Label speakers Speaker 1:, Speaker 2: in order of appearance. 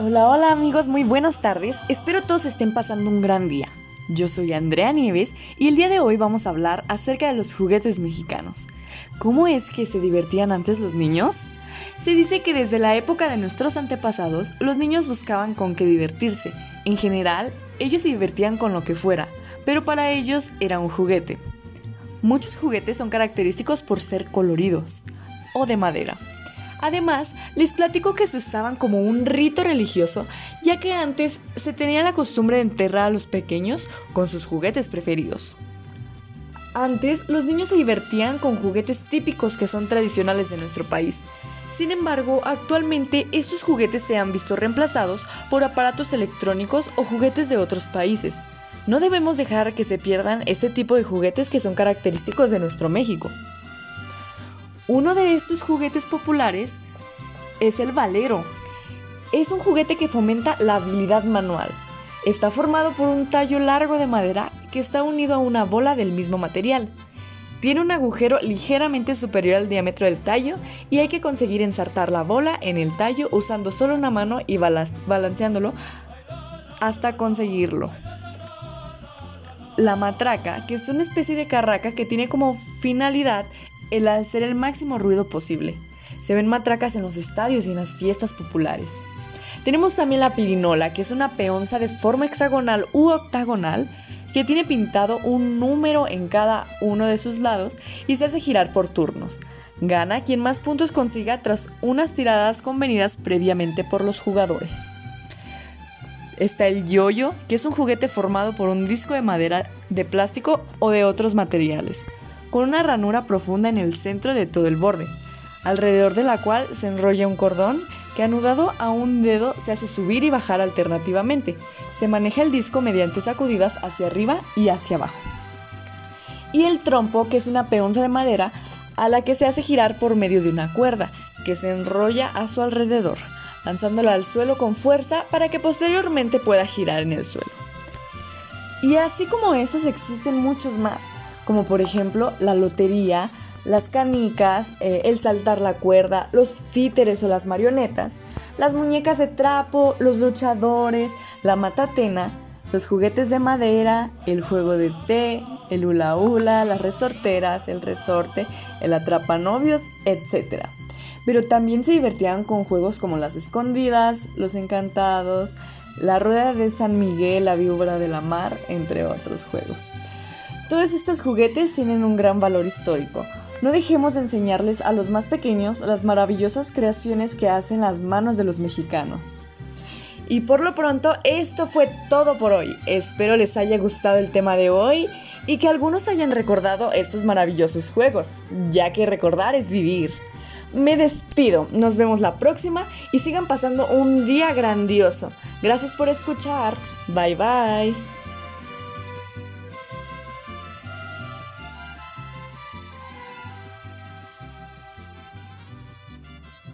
Speaker 1: Hola, hola amigos, muy buenas tardes. Espero todos estén pasando un gran día. Yo soy Andrea Nieves y el día de hoy vamos a hablar acerca de los juguetes mexicanos. ¿Cómo es que se divertían antes los niños? Se dice que desde la época de nuestros antepasados, los niños buscaban con qué divertirse. En general, ellos se divertían con lo que fuera, pero para ellos era un juguete. Muchos juguetes son característicos por ser coloridos o de madera. Además, les platico que se usaban como un rito religioso, ya que antes se tenía la costumbre de enterrar a los pequeños con sus juguetes preferidos. Antes, los niños se divertían con juguetes típicos que son tradicionales de nuestro país. Sin embargo, actualmente estos juguetes se han visto reemplazados por aparatos electrónicos o juguetes de otros países. No debemos dejar que se pierdan este tipo de juguetes que son característicos de nuestro México. Uno de estos juguetes populares es el valero. Es un juguete que fomenta la habilidad manual. Está formado por un tallo largo de madera que está unido a una bola del mismo material. Tiene un agujero ligeramente superior al diámetro del tallo y hay que conseguir ensartar la bola en el tallo usando solo una mano y balanceándolo hasta conseguirlo. La matraca, que es una especie de carraca que tiene como finalidad el hacer el máximo ruido posible. Se ven matracas en los estadios y en las fiestas populares. Tenemos también la pirinola, que es una peonza de forma hexagonal u octagonal que tiene pintado un número en cada uno de sus lados y se hace girar por turnos. Gana quien más puntos consiga tras unas tiradas convenidas previamente por los jugadores. Está el yoyo, que es un juguete formado por un disco de madera, de plástico o de otros materiales con una ranura profunda en el centro de todo el borde, alrededor de la cual se enrolla un cordón que anudado a un dedo se hace subir y bajar alternativamente. Se maneja el disco mediante sacudidas hacia arriba y hacia abajo. Y el trompo, que es una peonza de madera a la que se hace girar por medio de una cuerda que se enrolla a su alrededor, lanzándola al suelo con fuerza para que posteriormente pueda girar en el suelo. Y así como esos existen muchos más como por ejemplo la lotería, las canicas, eh, el saltar la cuerda, los títeres o las marionetas, las muñecas de trapo, los luchadores, la matatena, los juguetes de madera, el juego de té, el hula hula, las resorteras, el resorte, el atrapanovios, etc. Pero también se divertían con juegos como las escondidas, los encantados, la rueda de San Miguel, la víbora de la mar, entre otros juegos. Todos estos juguetes tienen un gran valor histórico. No dejemos de enseñarles a los más pequeños las maravillosas creaciones que hacen las manos de los mexicanos. Y por lo pronto, esto fue todo por hoy. Espero les haya gustado el tema de hoy y que algunos hayan recordado estos maravillosos juegos, ya que recordar es vivir. Me despido, nos vemos la próxima y sigan pasando un día grandioso. Gracias por escuchar. Bye bye.